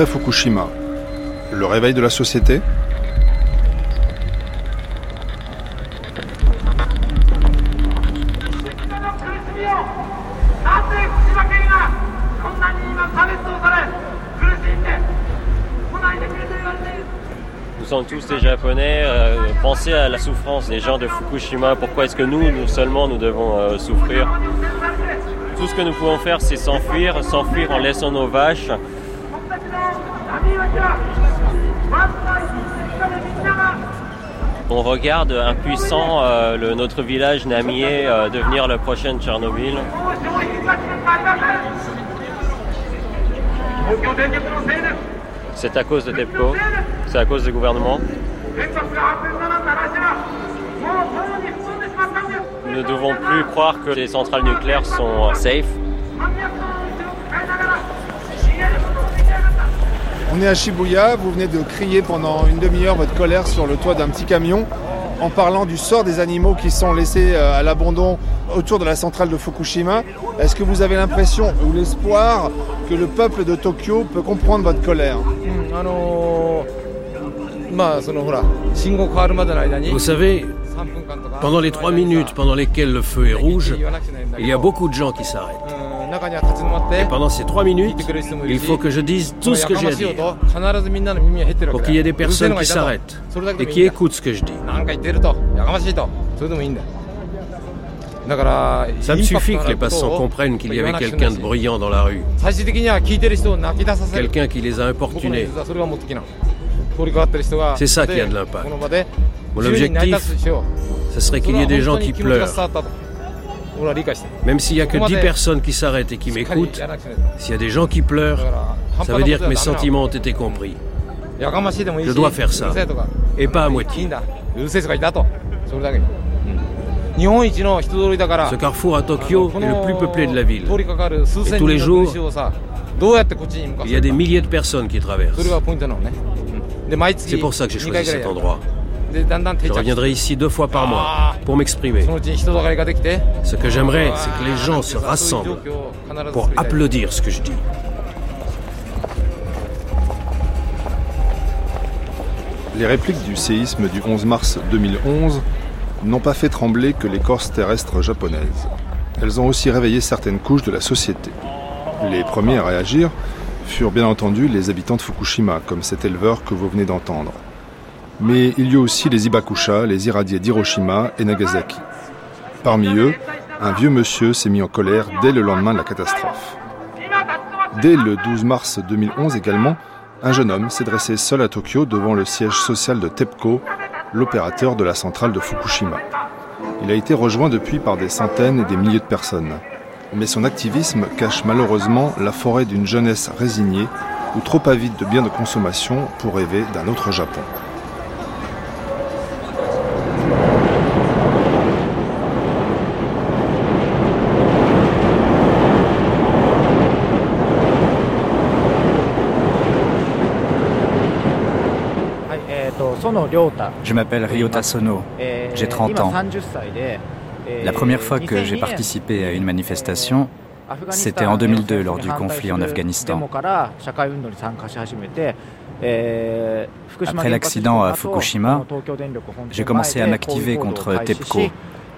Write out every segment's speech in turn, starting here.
Après Fukushima, le réveil de la société Nous sommes tous des Japonais. euh, pensez à la souffrance des gens de Fukushima. Pourquoi est-ce que nous, nous seulement, nous devons euh, souffrir? Tout ce que nous pouvons faire, c'est s'enfuir, s'enfuir en laissant nos vaches. On regarde impuissant euh, notre village Namie euh, devenir le prochain Tchernobyl. C'est à cause de TEPCO, c'est à cause du gouvernement. Nous ne devons plus croire que les centrales nucléaires sont euh, safe. venez à Shibuya, vous venez de crier pendant une demi-heure votre colère sur le toit d'un petit camion en parlant du sort des animaux qui sont laissés euh, à l'abandon autour de la centrale de Fukushima. Est-ce que vous avez l'impression ou l'espoir que le peuple de Tokyo peut comprendre votre colère? Vous savez, pendant les trois minutes pendant lesquelles le feu est rouge, il y a beaucoup de gens qui s'arrêtent. Et pendant ces trois minutes, il faut que je dise tout ce que j'ai à dire pour qu'il y ait des personnes qui s'arrêtent et qui écoutent ce que je dis. Ça me suffit que les passants comprennent qu'il y avait quelqu'un de bruyant dans la rue. Quelqu'un qui les a importunés. C'est ça qui a de l'impact. Mon objectif, ce serait qu'il y ait des gens qui pleurent. Même s'il n'y a que 10 personnes qui s'arrêtent et qui m'écoutent, s'il y a des gens qui pleurent, ça veut dire que mes sentiments ont été compris. Je dois faire ça. Et pas à moitié. Ce carrefour à Tokyo est le plus peuplé de la ville. Et tous les jours, il y a des milliers de personnes qui traversent. C'est pour ça que j'ai choisi cet endroit. Je reviendrai ici deux fois par mois pour m'exprimer. Ce que j'aimerais, c'est que les gens se rassemblent pour applaudir ce que je dis. Les répliques du séisme du 11 mars 2011 n'ont pas fait trembler que l'écorce terrestre japonaise. Elles ont aussi réveillé certaines couches de la société. Les premiers à réagir furent bien entendu les habitants de Fukushima, comme cet éleveur que vous venez d'entendre. Mais il y a aussi les Ibakusha, les irradiés d'Hiroshima et Nagasaki. Parmi eux, un vieux monsieur s'est mis en colère dès le lendemain de la catastrophe. Dès le 12 mars 2011 également, un jeune homme s'est dressé seul à Tokyo devant le siège social de TEPCO, l'opérateur de la centrale de Fukushima. Il a été rejoint depuis par des centaines et des milliers de personnes. Mais son activisme cache malheureusement la forêt d'une jeunesse résignée ou trop avide de biens de consommation pour rêver d'un autre Japon. Je m'appelle Ryota Sono. J'ai 30 ans. La première fois que j'ai participé à une manifestation, c'était en 2002 lors du conflit en Afghanistan. Après l'accident à Fukushima, j'ai commencé à m'activer contre TEPCO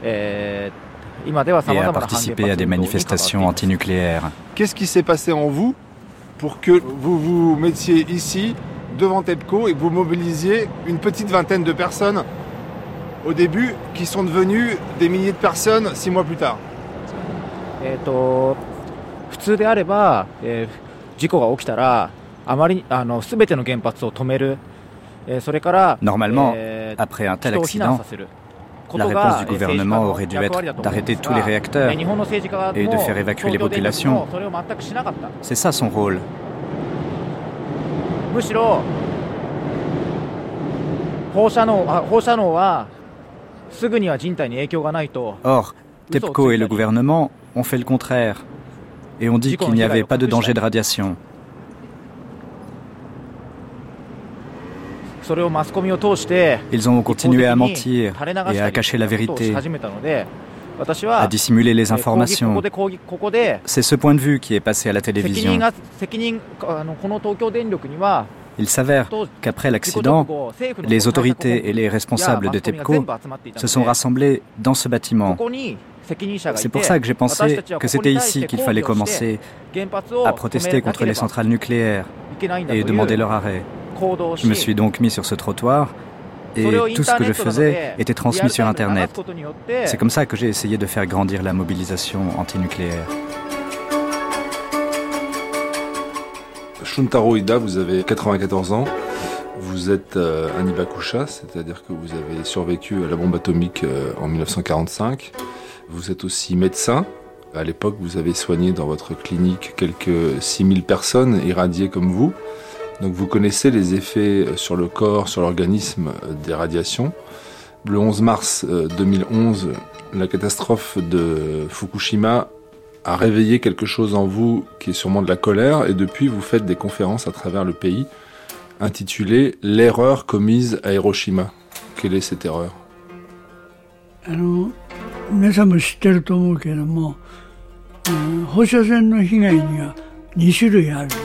et à participer à des manifestations antinucléaires. Qu'est-ce qui s'est passé en vous pour que vous vous mettiez ici devant TEPCO et que vous mobilisiez une petite vingtaine de personnes au début qui sont devenues des milliers de personnes six mois plus tard えっと普通であれば、えー事故が起きたらあまりあの全ての原発を止める、えーそれから、 Normalement, えー après un tel 人を避難 accident, させる la réponse du gouvernement aurait dû être d'arrêter tous les réacteurs et de faire évacuer les populations. それを全くしなかった C'est ça son rôle. むしろ放射能あ放射能はすぐには人体に影響がないと Or, TEPCO et le gouvernement ont fait le contraire et ont dit qu'il n'y avait pas de danger de radiation. それをマスコミを通して Ils ont continué à 一方的に mentir 垂れ流 et した à り cacher la ことをし vérité. à dissimuler les informations. C'est ce point de vue qui est passé à la télévision. Il s'avère qu'après l'accident, les autorités et les responsables de TEPCO se sont rassemblés dans ce bâtiment. C'est pour ça que j'ai pensé que c'était ici qu'il fallait commencer à protester contre les centrales nucléaires et demander leur arrêt. Je me suis donc mis sur ce trottoir et tout ce que je faisais était transmis sur Internet. C'est comme ça que j'ai essayé de faire grandir la mobilisation antinucléaire. Shuntaro Ida, vous avez 94 ans. Vous êtes euh, un Ibakusha, c'est-à-dire que vous avez survécu à la bombe atomique euh, en 1945. Vous êtes aussi médecin. À l'époque, vous avez soigné dans votre clinique quelques 6000 personnes irradiées comme vous. Donc vous connaissez les effets sur le corps, sur l'organisme des radiations. Le 11 mars 2011, euh, la catastrophe de Fukushima a réveillé quelque chose en vous qui est sûrement de la colère et depuis vous faites des conférences à travers le pays intitulées L'erreur commise à Hiroshima. Quelle est cette erreur 皆さんも知ってると思うけれども、うん、放射線の被害には2種類あるね。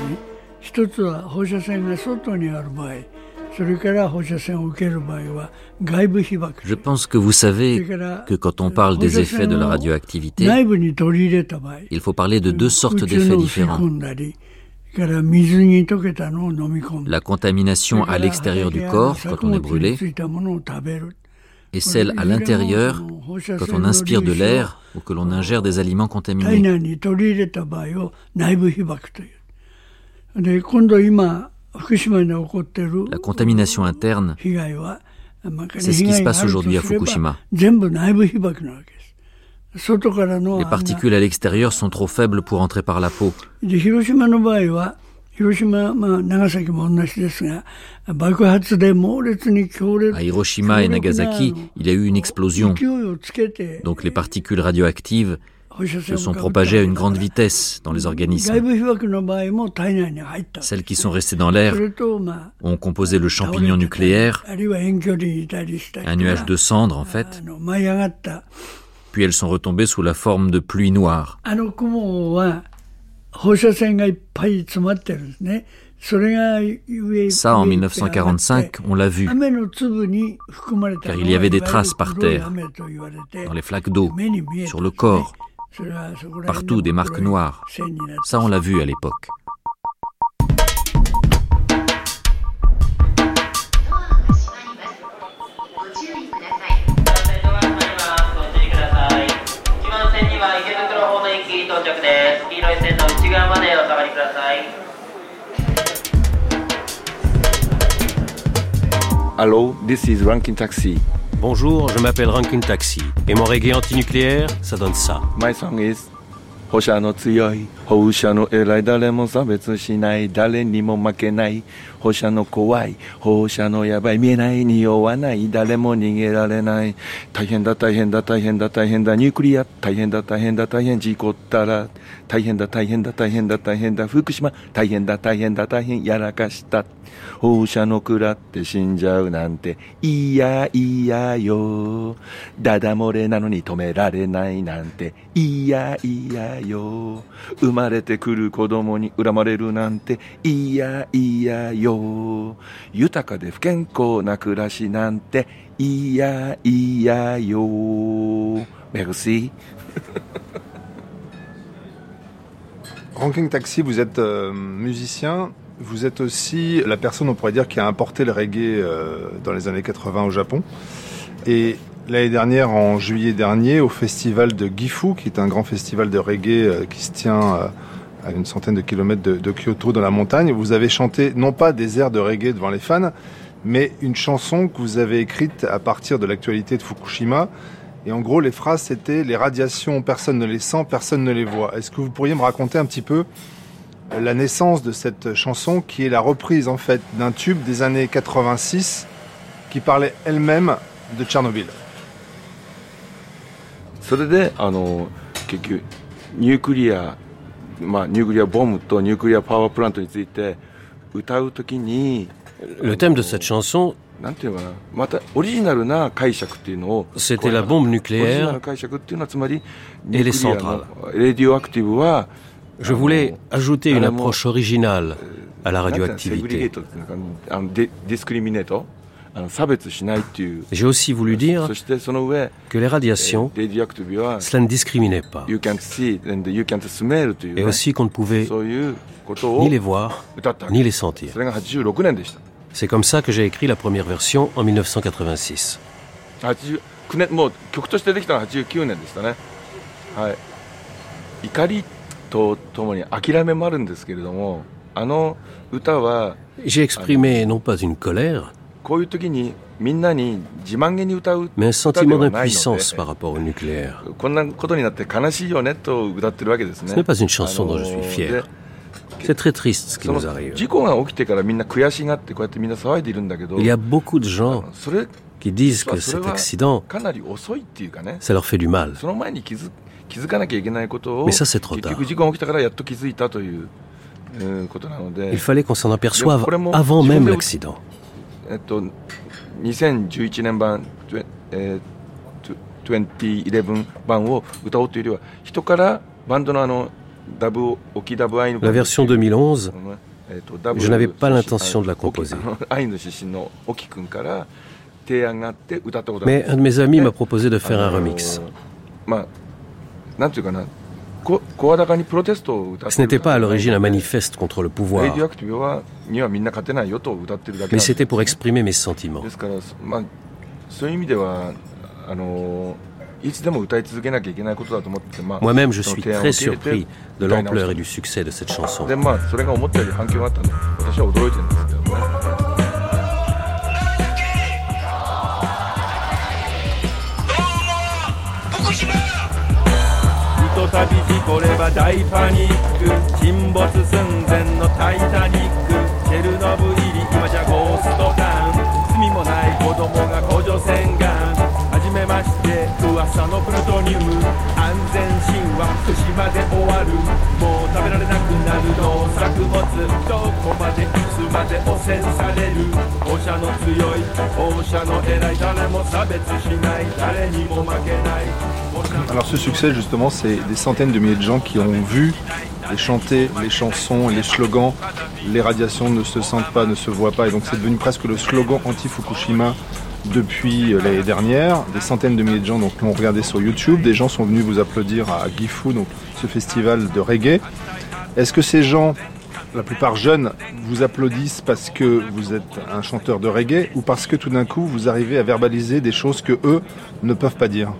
Je pense que vous savez que quand on parle des effets de la radioactivité, il faut parler de deux sortes d'effets différents. La contamination à l'extérieur du corps quand on est brûlé et celle à l'intérieur quand on inspire de l'air ou que l'on ingère des aliments contaminés. La contamination interne, c'est ce qui se passe aujourd'hui à Fukushima. Les particules à l'extérieur sont trop faibles pour entrer par la peau. À Hiroshima et Nagasaki, il y a eu une explosion. Donc les particules radioactives se sont propagées à une grande vitesse dans les organismes. Celles qui sont restées dans l'air ont composé le champignon nucléaire, un nuage de cendres en fait, puis elles sont retombées sous la forme de pluie noire. Ça, en 1945, on l'a vu, car il y avait des traces par terre, dans les flaques d'eau, sur le corps, Partout des marques noires. Ça, on l'a vu à l'époque. Hello, this is Ranking Taxi. Bonjour, je m'appelle Rankin Taxi. Et mon reggae antinucléaire, ça donne ça. 放射の強い放射の偉い誰も差別しない誰にも負けない放射の怖い放射のやばい見えない匂わない誰も逃げられない。大変だ大変だ大変だ大変だニュークリア大変だ大変だ大変事故ったら。大変だ大変だ大変だ大変だ福島。大変だ大変だ大変やらかした。放射の食らって死んじゃうなんて。いやいやよ。ダダ漏れなのに止められないなんて。いやいや よ生まれてくる子供に恨まれるなんていやいやよ豊かで不健康な暮らしなんていやいやよメルシー Ranking Taxi, vous êtes euh, musicien, vous êtes aussi la personne, on pourrait dire, qui a importé le reggae euh, dans les années 80 au Japon. Et l'année dernière, en juillet dernier, au festival de Gifu, qui est un grand festival de reggae euh, qui se tient euh, à une centaine de kilomètres de, de, Kyoto dans la montagne, vous avez chanté non pas des airs de reggae devant les fans, mais une chanson que vous avez écrite à partir de l'actualité de Fukushima. Et en gros, les phrases, c'était les radiations, personne ne les sent, personne ne les voit. Est-ce que vous pourriez me raconter un petit peu la naissance de cette chanson qui est la reprise en fait d'un tube des années 86 qui parlait elle-même de Tchernobyl? それであの結局ニュークリア、まあ、ニュークリアボムとニュークリアパワープラントについて歌うときに Le thème de cette chanson, c'était la bombe nucléaire et les centrales. Je voulais ajouter une approche originale à la radioactivité. J'ai aussi voulu dire que les radiations, cela ne discriminait pas. Et aussi qu'on ne pouvait ni les voir, ni les sentir. C'est comme ça que j'ai écrit la première version en 1986. J'ai exprimé non pas une colère, mais un sentiment d'impuissance par rapport au nucléaire. Ce n'est pas une chanson dont je suis fier. C'est très triste ce qui nous arrive. Il y a beaucoup de gens qui disent que cet accident, ça leur fait du mal. Mais ça, c'est trop tard. Il fallait qu'on s'en aperçoive avant même l'accident. えっと、2011年版、えー、2011版を歌おうというよりは人からバンドのあのダブオキダブアイの La version 2011 Je n'avais pas l'intention de la composer. Mais un de mes amis m'a proposé de faire un remix. まあ、なんていうかな、Ce n'était pas à l'origine un manifeste contre le pouvoir, mais c'était pour exprimer mes sentiments. Moi-même, je suis très surpris de l'ampleur et du succès de cette chanson. 旅事故れば大パニック沈没寸前のタイタニックチェルノブイリ今じゃゴーストタウン罪もない子供が補助洗顔はじめまして噂のプルトニウム安全神話福島で終わるもう食べられなくなる農作物どこまでいつまで汚染される放射の強い放射の偉い誰も差別しない誰にも負けない Alors ce succès justement, c'est des centaines de milliers de gens qui ont vu et chanté les chansons, les slogans, les radiations ne se sentent pas, ne se voient pas, et donc c'est devenu presque le slogan anti-Fukushima depuis euh, l'année dernière. Des centaines de milliers de gens donc l'ont regardé sur YouTube, des gens sont venus vous applaudir à Gifu, ce festival de reggae. Est-ce que ces gens la plupart jeunes vous applaudissent parce que vous êtes un chanteur de reggae ou parce que tout d'un coup vous arrivez à verbaliser des choses que eux ne peuvent pas dire?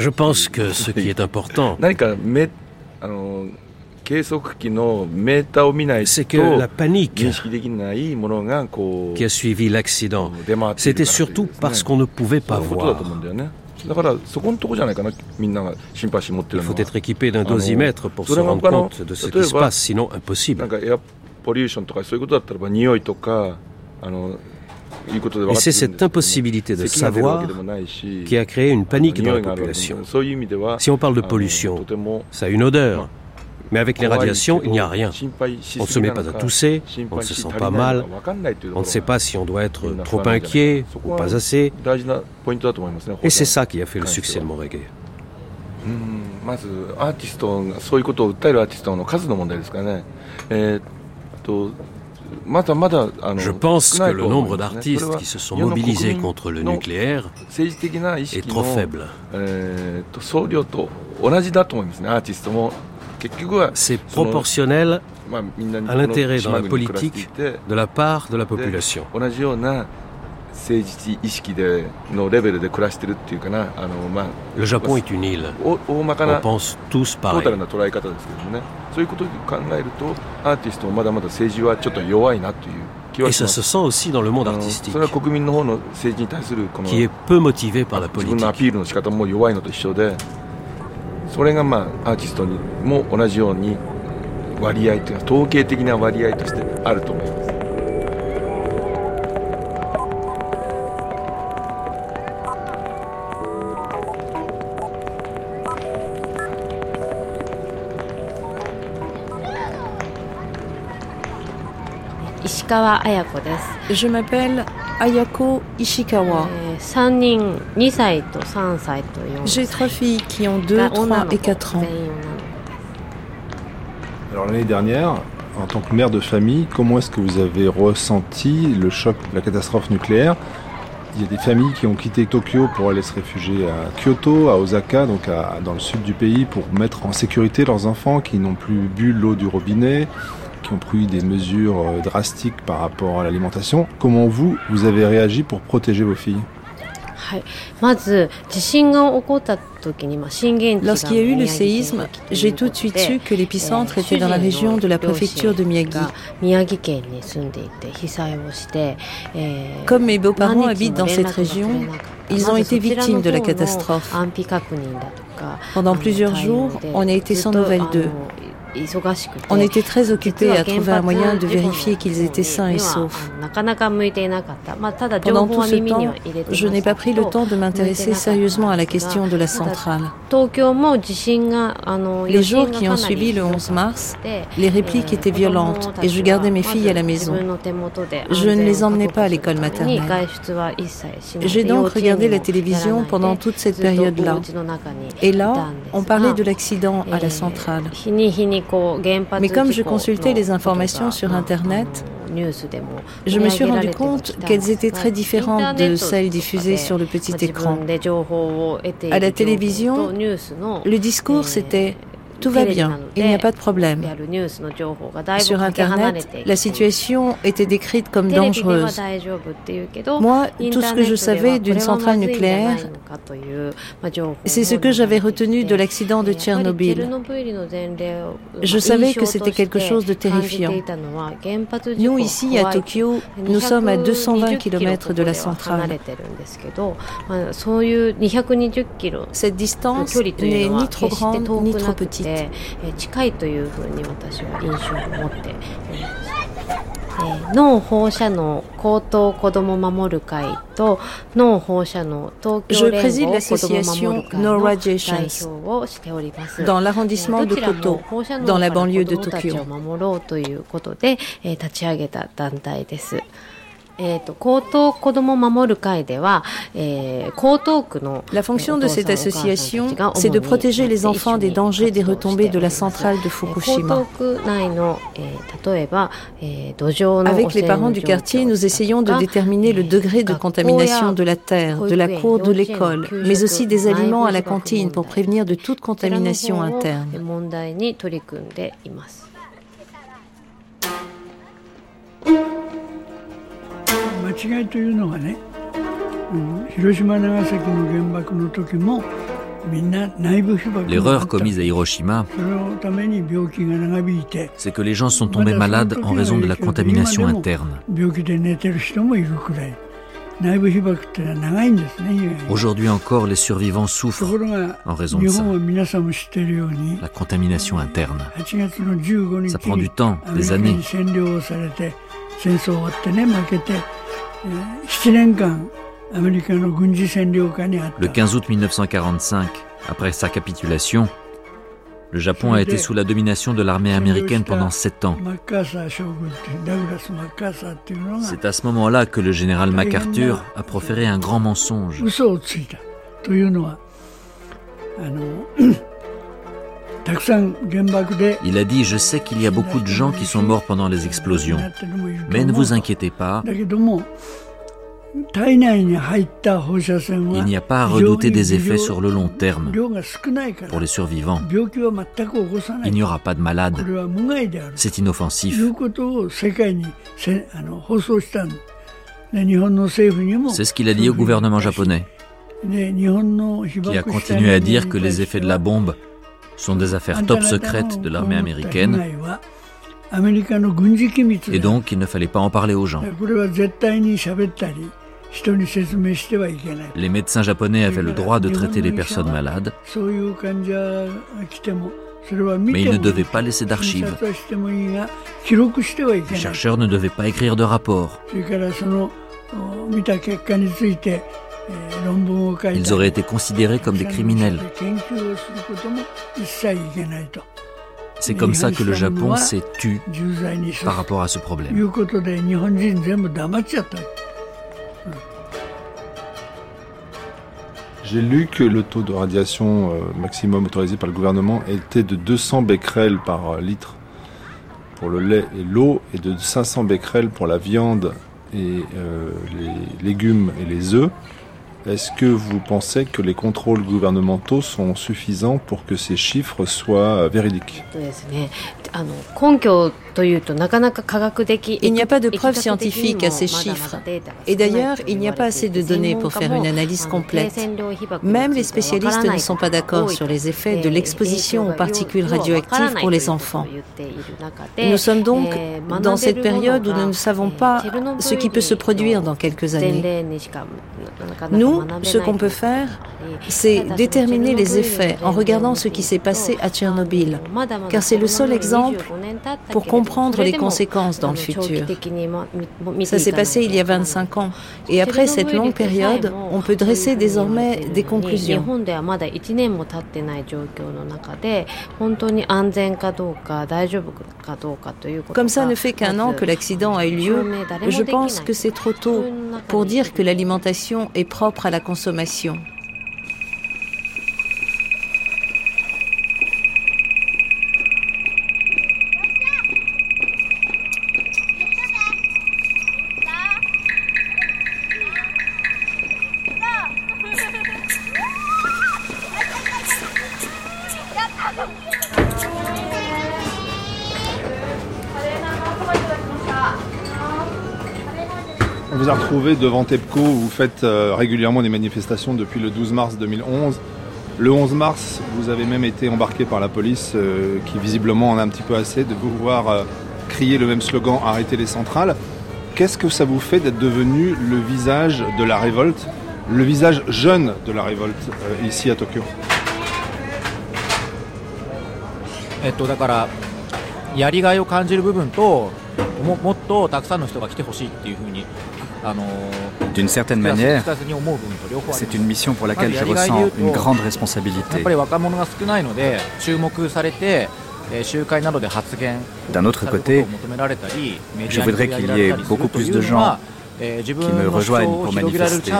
Je pense que ce qui est important, c'est que la panique qui a suivi l'accident, c'était surtout parce qu'on ne pouvait pas voir. Il faut être équipé d'un dosimètre pour se rendre compte de ce qui se passe, sinon impossible. Et c'est cette impossibilité de savoir qui a créé une panique dans la population. Si on parle de pollution, ça a une odeur. Mais avec les radiations, il n'y a rien. On ne se met pas à tousser, on ne se sent pas mal, on ne sait pas si on doit être trop inquiet ou pas assez. Et c'est ça qui a fait le succès de mon reggae. Je pense que le nombre d'artistes qui se sont mobilisés contre le nucléaire est trop faible. C'est proportionnel à l'intérêt dans la politique de la part de la population. 政治意識でのレベルで暮らしてるっていうかな、あのまあ、お大まかなトータルな捉え方ですけどもね、そういうことを考えると、アーティストもまだまだ政治はちょっと弱いなという。気は ça se sent aussi dans le monde artistique, qui それがまあアーティストにも同じように割合というか統計的な割合としてあると思います。Je m'appelle Ayako Ishikawa. J'ai trois filles qui ont 2, 3 et 4 ans. Alors l'année dernière, en tant que mère de famille, comment est-ce que vous avez ressenti le choc de la catastrophe nucléaire? Il y a des familles qui ont quitté Tokyo pour aller se réfugier à Kyoto, à Osaka, donc dans le sud du pays, pour mettre en sécurité leurs enfants qui n'ont plus bu l'eau du robinet, qui ont pris des mesures euh, drastiques par rapport à l'alimentation. Comment vous, vous avez réagi pour protéger vos filles? Lorsqu'il y a eu le séisme, j'ai tout de suite su que l'épicentre était dans la région de la préfecture de Miyagi. Comme mes beaux-parents habitent dans cette région, ils ont été victimes de la catastrophe. Pendant plusieurs jours, on a été sans nouvelles d'eux. On était très occupés à trouver un moyen de vérifier qu'ils étaient sains et saufs. Pendant tout ce temps, je n'ai pas pris le temps de m'intéresser sérieusement à la question de la centrale. Les jours qui ont suivi le 11 mars, les répliques étaient violentes et je gardais mes filles à la maison. Je ne les emmenais pas à l'école maternelle. J'ai donc regardé la télévision pendant toute cette période-là. Et là, on parlait de l'accident à la centrale. Mais comme je consultais les informations sur Internet, je me suis rendu compte qu'elles étaient très différentes de celles diffusées sur le petit écran. À la télévision, le discours c'était tout va bien, il n'y a pas de problème. Sur Internet, la situation était décrite comme dangereuse. Moi, tout ce que je savais d'une centrale nucléaire, c'est ce que j'avais retenu de l'accident de Tchernobyl. Je savais que c'était quelque chose de terrifiant. Nous, ici, à Tokyo, nous sommes à 220 km de la centrale. Cette distance n'est ni trop grande ni trop petite. で、え近いというふうに私は印象を持っています。えー、脳放射能高等子ども守る会と脳放射能東京連合子ども守る会の代表をしております。Dans l'arrondissement de Koto, dans 守ろうということで、えー、立ち上げた団体です。La fonction de cette association, c'est de protéger les enfants des dangers des retombées de la centrale de Fukushima. Avec les parents du quartier, nous essayons de déterminer le degré de contamination de la terre, de la cour de l'école, mais aussi des aliments à la cantine pour prévenir de toute contamination interne. L'erreur commise à Hiroshima, c'est que les gens sont tombés malades en raison de la contamination interne. Aujourd'hui encore, les survivants souffrent en raison de ça. La contamination interne. Ça prend du temps, des années. Le 15 août 1945, après sa capitulation, le Japon a été sous la domination de l'armée américaine pendant sept ans. C'est à ce moment-là que le général MacArthur a proféré un grand mensonge. Il a dit, je sais qu'il y a beaucoup de gens qui sont morts pendant les explosions, mais ne vous inquiétez pas, il n'y a pas à redouter des effets sur le long terme. Pour les survivants, il n'y aura pas de malades. C'est inoffensif. C'est ce qu'il a dit au gouvernement japonais, qui a continué à dire que les effets de la bombe sont des affaires top secrètes de l'armée américaine. Et donc, il ne fallait pas en parler aux gens. Les médecins japonais avaient le droit de traiter les personnes malades, mais ils ne devaient pas laisser d'archives. Les chercheurs ne devaient pas écrire de rapport. Ils auraient été considérés comme des criminels. C'est comme ça que le Japon s'est tu par rapport à ce problème. J'ai lu que le taux de radiation euh, maximum autorisé par le gouvernement était de 200 becquerels par litre pour le lait et l'eau et de 500 becquerels pour la viande et euh, les légumes et les œufs. Est-ce que vous pensez que les contrôles gouvernementaux sont suffisants pour que ces chiffres soient véridiques? Il n'y a pas de preuves scientifiques à ces chiffres. Et d'ailleurs, il n'y a pas assez de données pour faire une analyse complète. Même les spécialistes ne sont pas d'accord sur les effets de l'exposition aux particules radioactives pour les enfants. Nous sommes donc dans cette période où nous ne savons pas ce qui peut se produire dans quelques années. Nous, ce qu'on peut faire, c'est déterminer les effets en regardant ce qui s'est passé à Tchernobyl, car c'est le seul exemple pour comprendre les conséquences dans le futur. Ça s'est passé il y a 25 ans, et après cette longue période, on peut dresser désormais des conclusions. Comme ça ne fait qu'un an que l'accident a eu lieu, je pense que c'est trop tôt pour dire que l'alimentation est propre à la consommation. vous a retrouvé devant TEPCO où vous faites euh, régulièrement des manifestations depuis le 12 mars 2011. Le 11 mars, vous avez même été embarqué par la police euh, qui visiblement en a un petit peu assez de vous voir euh, crier le même slogan Arrêtez les centrales. Qu'est-ce que ça vous fait d'être devenu le visage de la révolte, le visage jeune de la révolte ici à Tokyo もっとたくさんの人が来てほしいっていうふうに d'une certaine manière, c'est une mission pour laquelle je ressens une grande responsabilité. D'un autre côté, je voudrais qu'il y ait beaucoup plus de gens qui me rejoignent pour manifester.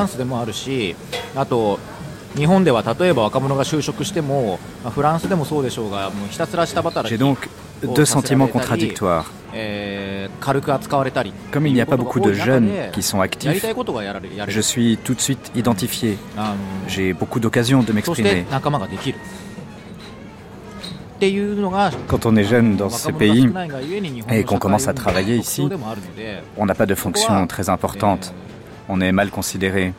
J'ai donc deux sentiments contradictoires. Comme il n'y a pas beaucoup de jeunes qui sont actifs, je suis tout de suite identifié. J'ai beaucoup d'occasions de m'exprimer. Quand on est jeune dans ce pays et qu'on commence à travailler ici, on n'a pas de fonction très importante. On est mal considéré.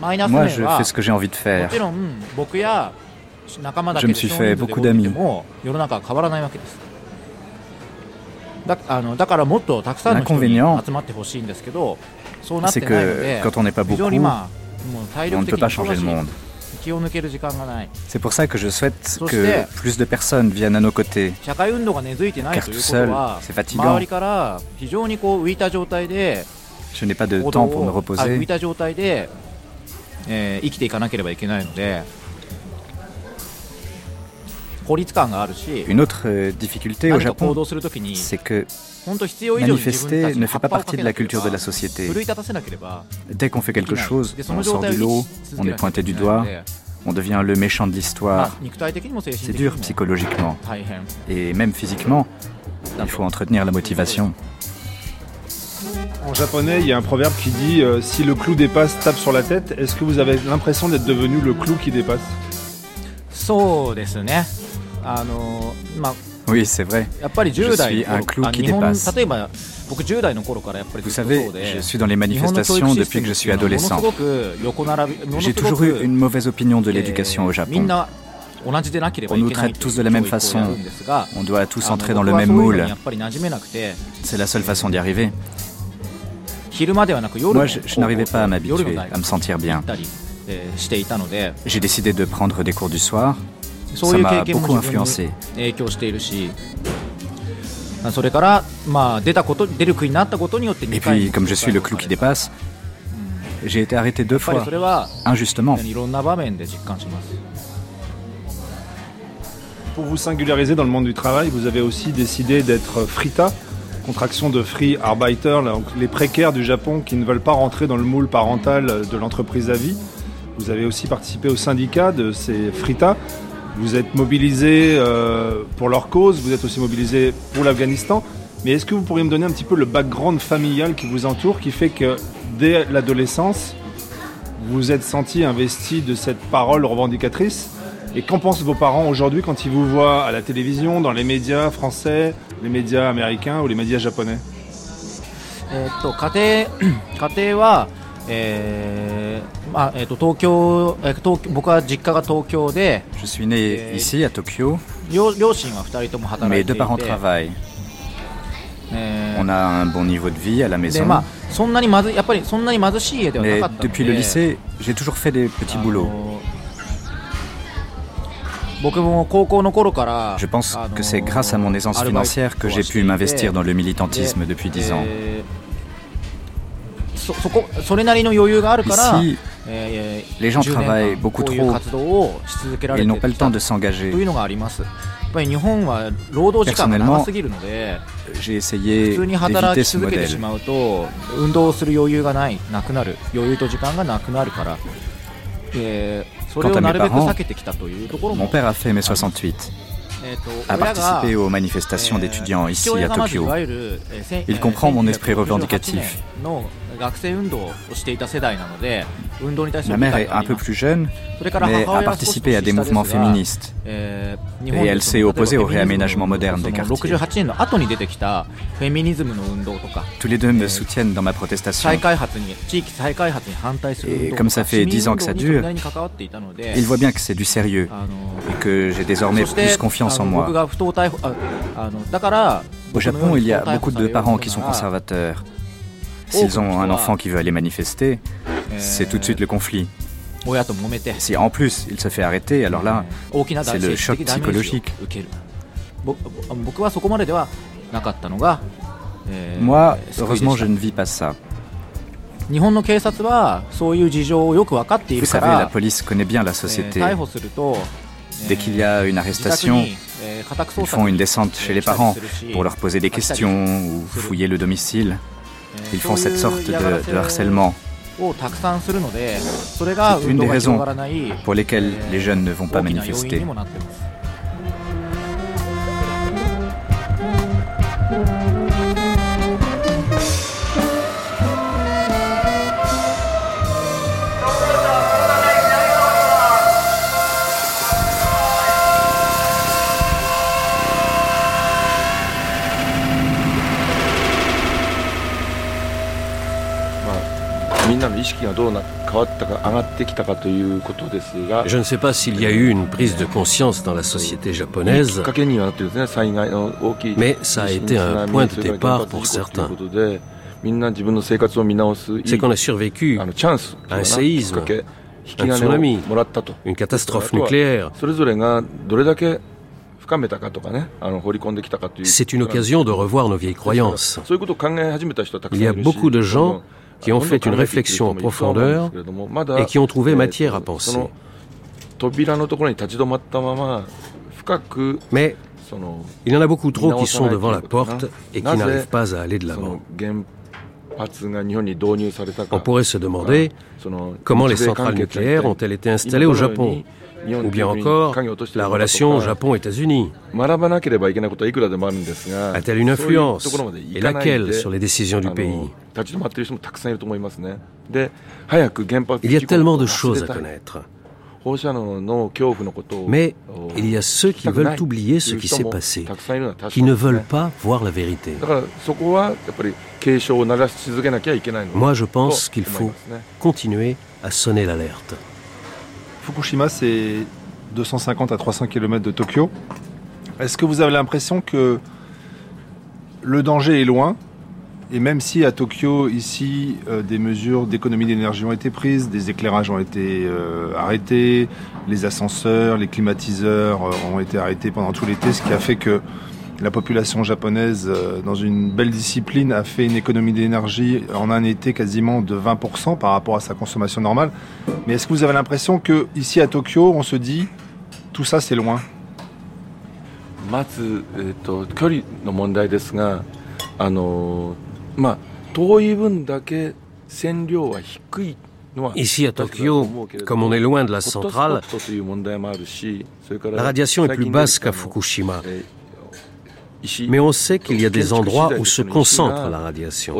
Moi, je fais ce que j'ai envie de faire. Je me suis fait beaucoup d'amis. L'inconvénient, c'est que quand on n'est pas beaucoup, on ne peut pas changer le monde. C'est pour ça que je souhaite que plus de personnes viennent à nos côtés. Car tout seul, c'est fatigant. Je n'ai pas de temps pour me reposer. Une autre euh, difficulté au Japon, c'est que manifester ne fait pas partie de la culture de la société. Dès qu'on fait quelque chose, on sort du lot, on est pointé du doigt, on devient le méchant de l'histoire. C'est dur psychologiquement. Et même physiquement, il faut entretenir la motivation. En japonais, il y a un proverbe qui dit euh, Si le clou dépasse, tape sur la tête. Est-ce que vous avez l'impression d'être devenu le clou qui dépasse? Oui, c'est vrai. Je suis un clou qui dépasse. Vous savez, je suis dans les manifestations depuis que je suis adolescent. J'ai toujours eu une mauvaise opinion de l'éducation au Japon. On nous traite tous de la même façon. On doit tous entrer dans le même moule. C'est la seule façon d'y arriver. Moi, je, je n'arrivais pas à m'habituer, à me sentir bien. J'ai décidé de prendre des cours du soir ça m'a beaucoup influencé. Et puis, comme je suis le clou qui dépasse, j'ai été arrêté deux fois, injustement. Pour vous singulariser dans le monde du travail, vous avez aussi décidé d'être Frita, contraction de Free Arbeiter, les précaires du Japon qui ne veulent pas rentrer dans le moule parental de l'entreprise à vie. Vous avez aussi participé au syndicat de ces Frita. Vous êtes mobilisé euh, pour leur cause, vous êtes aussi mobilisé pour l'Afghanistan. Mais est-ce que vous pourriez me donner un petit peu le background familial qui vous entoure, qui fait que dès l'adolescence, vous êtes senti investi de cette parole revendicatrice Et qu'en pensent vos parents aujourd'hui quand ils vous voient à la télévision, dans les médias français, les médias américains ou les médias japonais えっと家庭家庭は、 えーまあえっと東京、えー、東僕は実家が東京で、Je suis né ici à Tokyo. 両両親は二人とも働い Mes てい deux て parents travaillent. えー On a un bon niveau de vie à la で maison. まあそんなにまずやっぱりそんなに貧しい家ではな Mais かったの depuis le で lycée, j'ai toujours fait des petits boulots. 僕も高校の頃から Je pense あの que c'est grâce à mon aisance financière que j'ai pu m'investir dans le militantisme depuis 10 ans. えー そそこそれなりの余裕があるから、えー les gens 10年間 travaillent beaucoup trop ils て n'ont pas le temps de と s'engager. やっぱり日本は労働時間が長すぎるので普通に働き続けて.しまうと運動する余裕がないなくなる余裕と時間がなくなるから、えーそれをなるべく避けてきたというところ Mon も père a fait mai 68, えーと a participé aux manifestations d'étudiants 父 ici 親 à Tokyo. Il comprend mon esprit 1968 revendicatif. 年の学生運動をしていた世代なので運動に対する Ma 理 mère 解 est があ un り peu ます plus jeune, それから mais 母親 a は少し participé à des 年下です mouvements が féministes. えー Et elle s'est opposée au réaménagement moderne des その quartiers. 68年の後に出てきたフェミニズムの運動とか Tous les deux me soutiennent dans ma protestation. 再開発に地域再開発に反対する運動 Et と comme か ça fait 10 ans que ça 市民運動にそれ dure, なりに関わっていたので il voit bien que c'est du sérieux あの et que j'ai désormais そして plus confiance あ en の僕 moi. が不当逮捕ああのだから Au 僕のよう Japon, に il y a 不当逮捕 beaucoup さ de れよう parents も qui の sont なら conservateurs. S'ils ont un enfant qui veut aller manifester, c'est tout de suite le conflit. Si en plus il se fait arrêter, alors là, c'est le choc psychologique. Moi, heureusement, je ne vis pas ça. Vous savez, la police connaît bien la société. Dès qu'il y a une arrestation, ils font une descente chez les parents pour leur poser des questions ou fouiller le domicile. Ils font cette sorte de, harcèlement. C'est une des raisons pour lesquelles les jeunes ne vont pas manifester. Je ne sais pas s'il y a eu une prise de conscience dans la société japonaise, mais ça a été un point de départ pour certains. C'est qu'on a survécu あのチャンスあ Un séisme きっかけ引き金 tsunami une catastrophe nucléaire. C'est une occasion de revoir nos vieilles croyances. Il y a beaucoup de gens qui ont fait une réflexion en profondeur et qui ont trouvé matière à penser. Mais il y en a beaucoup trop qui sont devant la porte et qui n'arrivent pas à aller de l'avant. On pourrait se demander comment les centrales nucléaires ont-elles été installées au Japon ou bien encore la relation Japon-États-Unis. A-t-elle une influence Et laquelle sur les décisions du pays Il y a tellement de choses à connaître. Mais il y a ceux qui veulent oublier ce qui s'est passé, qui ne veulent pas voir la vérité. Moi, je pense qu'il faut continuer à sonner l'alerte. Fukushima, c'est 250 à 300 km de Tokyo. Est-ce que vous avez l'impression que le danger est loin et même si à Tokyo, ici, euh, des mesures d'économie d'énergie ont été prises, des éclairages ont été euh, arrêtés, les ascenseurs, les climatiseurs euh, ont été arrêtés pendant tout l'été, ce qui a fait que la population japonaise, dans une belle discipline, a fait une économie d'énergie en un été quasiment de 20% par rapport à sa consommation normale. Mais est-ce que vous avez l'impression que ici à Tokyo, on se dit tout ça c'est loin まず、えーと、距離の問題ですがあの まあ遠い分だけ線量は低い Ici à Tokyo, comme on est loin de la centrale, la radiation est plus basse qu'à Fukushima. Mais on sait qu'il y a des endroits où se concentre la radiation.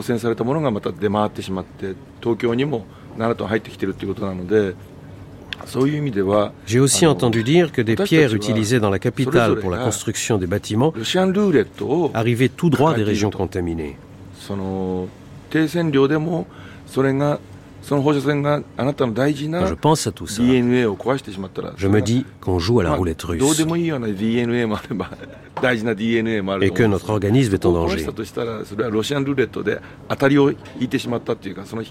J'ai aussi entendu dire que des pierres utilisées dans la capitale pour la construction des bâtiments arrivaient tout droit des régions contaminées. Quand je pense à tout ça, je me dis qu'on joue à la roulette russe et que notre organisme est en danger.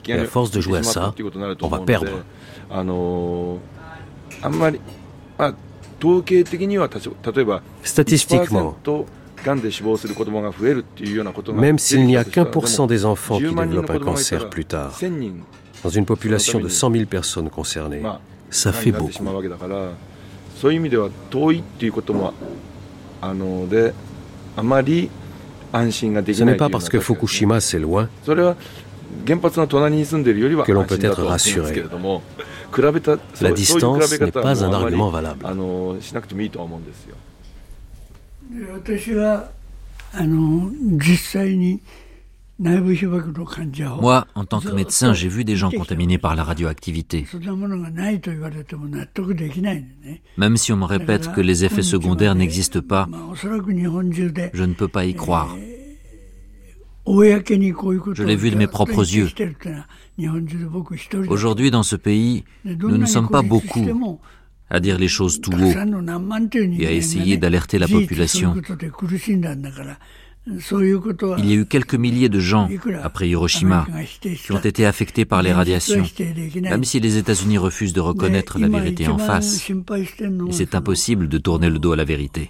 Et à force de jouer à ça, on va perdre. Statistiquement, même s'il n'y a qu'un pour cent des enfants qui développent un cancer plus tard, dans une population de 100 000 personnes concernées. Ça fait beaucoup. Ce n'est pas parce que Fukushima c'est loin que l'on peut être rassuré. La distance n'est pas un argument valable. Moi, en tant que médecin, j'ai vu des gens contaminés par la radioactivité. Même si on me répète que les effets secondaires n'existent pas, je ne peux pas y croire. Je l'ai vu de mes propres yeux. Aujourd'hui, dans ce pays, nous ne sommes pas beaucoup à dire les choses tout haut et à essayer d'alerter la population. Il y a eu quelques milliers de gens, après Hiroshima, qui ont été affectés par les radiations, même si les États-Unis refusent de reconnaître la vérité en face. Et c'est impossible de tourner le dos à la vérité.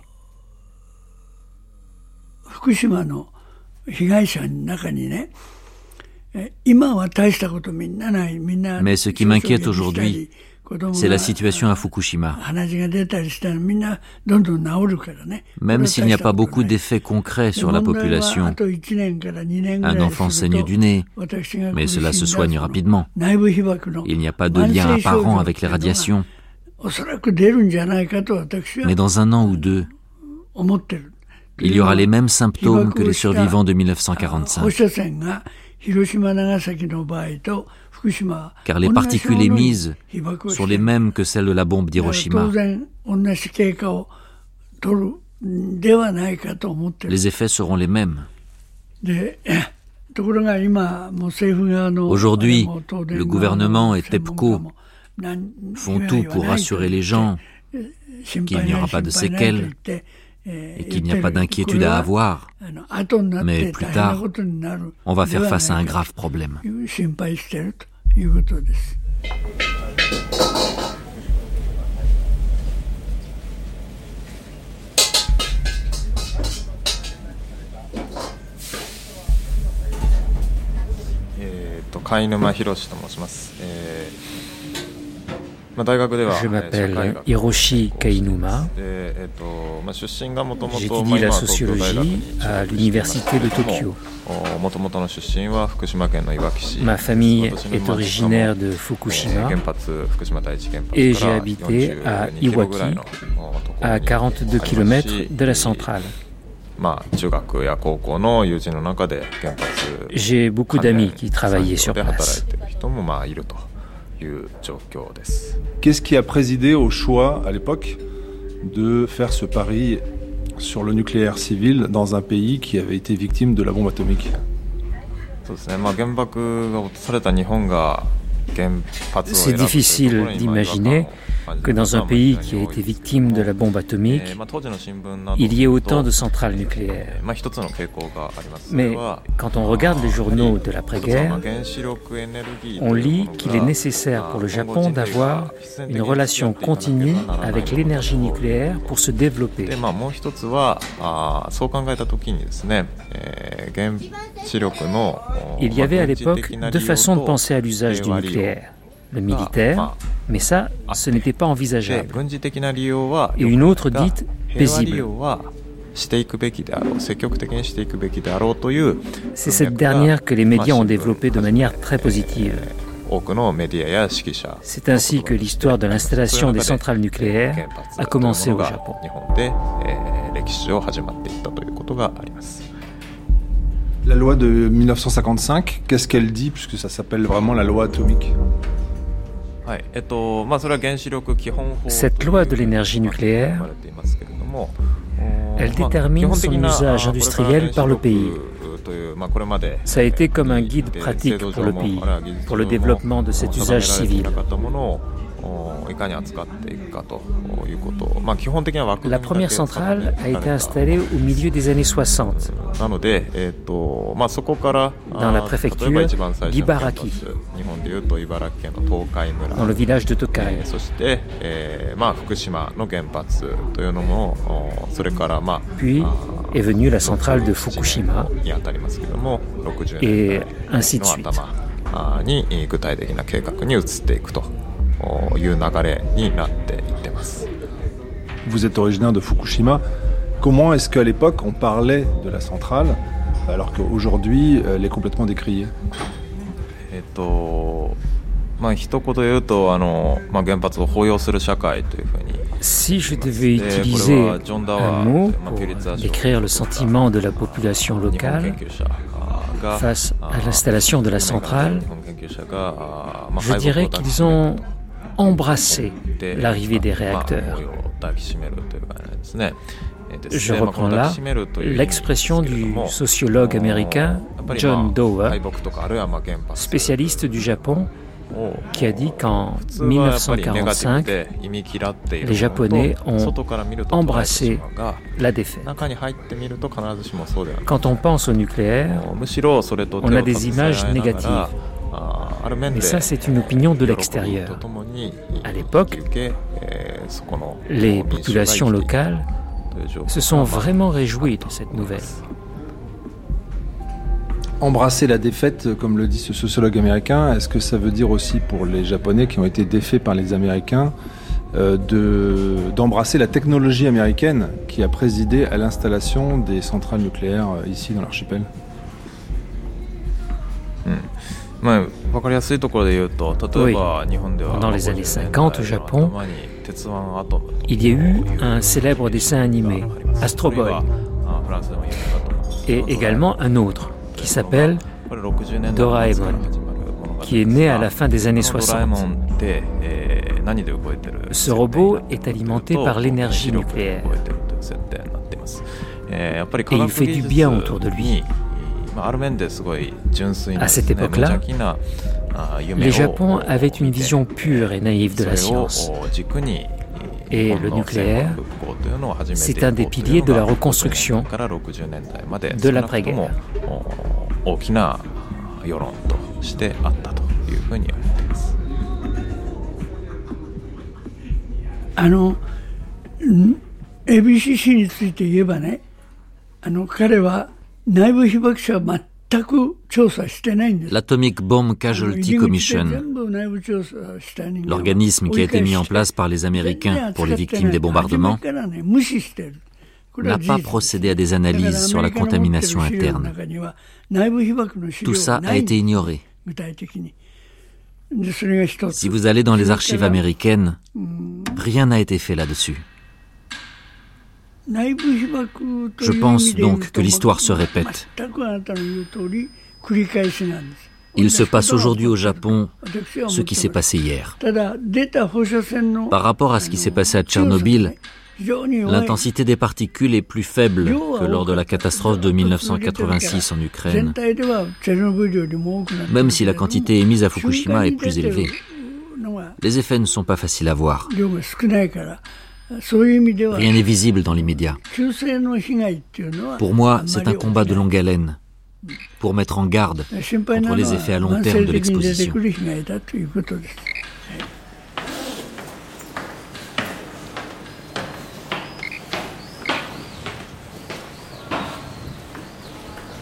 Mais ce qui m'inquiète aujourd'hui, c'est la situation à Fukushima. Même s'il n'y a pas beaucoup d'effets concrets sur la population, un enfant saigne du nez, mais cela se soigne rapidement. Il n'y a pas de lien apparent avec les radiations. Mais dans un an ou deux, il y aura les mêmes symptômes que les survivants de 1945 car les particules émises sont les mêmes que celles de la bombe d'Hiroshima. Les effets seront les mêmes. Aujourd'hui, le gouvernement et TEPCO font tout pour rassurer les gens qu'il n'y aura pas de séquelles et qu'il n'y a pas d'inquiétude à avoir. Mais plus tard, on va faire face à un grave problème. いうことです。えっ、と貝沼博と申します。えー je m'appelle Hiroshi Kainuma. J'étudie la sociologie à l'université de Tokyo. Ma famille est originaire de Fukushima et j'ai habité à Iwaki, à 42 km de la centrale. J'ai beaucoup d'amis qui travaillaient sur place. Qu'est-ce qui a présidé au choix à l'époque de faire ce pari sur le nucléaire civil dans un pays qui avait été victime de la bombe atomique? C'est difficile d'imaginer que dans un pays qui a été victime de la bombe atomique, il y ait autant de centrales nucléaires. Mais quand on regarde les journaux de l'après-guerre, on lit qu'il est nécessaire pour le Japon d'avoir une relation continue avec l'énergie nucléaire pour se développer. Il y avait à l'époque deux façons de penser à l'usage du nucléaire le militaire, mais ça, ce n'était pas envisageable. Et une autre dite paisible. C'est cette dernière que les médias ont développée de manière très positive. C'est ainsi que l'histoire de l'installation des centrales nucléaires a commencé au Japon. La loi de 1955, qu'est-ce qu'elle dit, puisque ça s'appelle vraiment la loi atomique Cette loi de l'énergie nucléaire, elle détermine son usage industriel par le pays. Ça a été comme un guide pratique pour le pays, pour le développement de cet usage civil. いかに扱っていくかということ、まあ、基本的には枠組みだけ La première centrale い été installée au milieu des années 60. なので、えーとまあ、そこから例えば一番最初のキャ日本でいうと茨城県の東海村。Dans le village de、そして、えーまあ、福島の原発というのもそれから、まあ、Puis est venue la centrale de Fukushima. あたりますけども60年代の具体的な計画に移っていくと。Vous êtes originaire de Fukushima. Comment est-ce qu'à l'époque on parlait de la centrale alors qu'aujourd'hui elle est complètement décriée? Si je devais utiliser un mot pour décrire le sentiment de la population locale face à l'installation de la centrale, je dirais qu'ils ont embrasser l'arrivée des réacteurs. Je reprends là l'expression du sociologue américain John Dower, spécialiste du Japon, qui a dit qu'en 1945, les Japonais ont embrassé la défaite. Quand on pense au nucléaire, on a des images négatives. Mais ça, c'est une opinion de l'extérieur. À l'époque, les populations locales se sont vraiment réjouies de cette nouvelle. Embrasser la défaite, comme le dit ce sociologue américain, est-ce que ça veut dire aussi pour les Japonais qui ont été défaits par les Américains euh, d'embrasser la technologie américaine qui a présidé à l'installation des centrales nucléaires euh, ici dans l'archipel? Hmm. Oui. Dans les années 50 au Japon, il y a eu un célèbre dessin animé, Astro Boy, et également un autre qui s'appelle Doraemon, qui est né à la fin des années 60. Ce robot est alimenté par l'énergie nucléaire. Et il fait du bien autour de lui. À cette époque-là, les Japon avaient une vision pure et naïve de la science. Et le nucléaire, c'est un des piliers de la reconstruction de l'après-guerre. あの ABCC について言えばねあの彼は L'Atomic Bomb Casualty Commission, l'organisme qui a été mis en place par les Américains pour les victimes des bombardements, n'a pas procédé à des analyses sur la contamination interne. Tout ça a été ignoré. Si vous allez dans les archives américaines, rien n'a été fait là-dessus. Je pense donc que l'histoire se répète. Il se passe aujourd'hui au Japon ce qui s'est passé hier. Par rapport à ce qui s'est passé à Tchernobyl, l'intensité des particules est plus faible que lors de la catastrophe de 1986 en Ukraine, même si la quantité émise à Fukushima est plus élevée. Les effets ne sont pas faciles à voir. Rien n'est visible dans l'immédiat. Pour moi, c'est un combat de longue haleine pour mettre en garde contre les effets à long terme de l'exposition.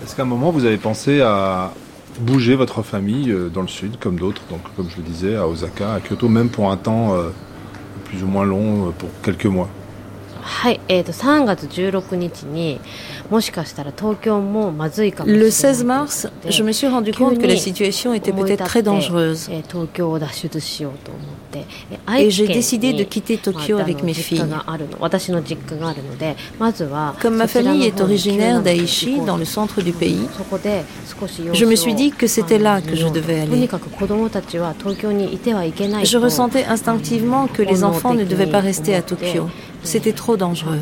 Est-ce qu'à un moment vous avez pensé à bouger votre famille euh, dans le sud, comme d'autres, donc comme je le disais, à Osaka, à Kyoto, même pour un temps euh, plus ou moins long, euh, pour quelques mois Le 16 mars, je me suis rendu compte que la situation était peut-être très dangereuse. Et j'ai décidé de quitter Tokyo avec mes filles. Comme ma famille est originaire d'Aichi, dans le centre du pays, je me suis dit que c'était là que je devais aller. Je ressentais instinctivement que les enfants ne devaient pas rester à Tokyo. C'était trop dangereux.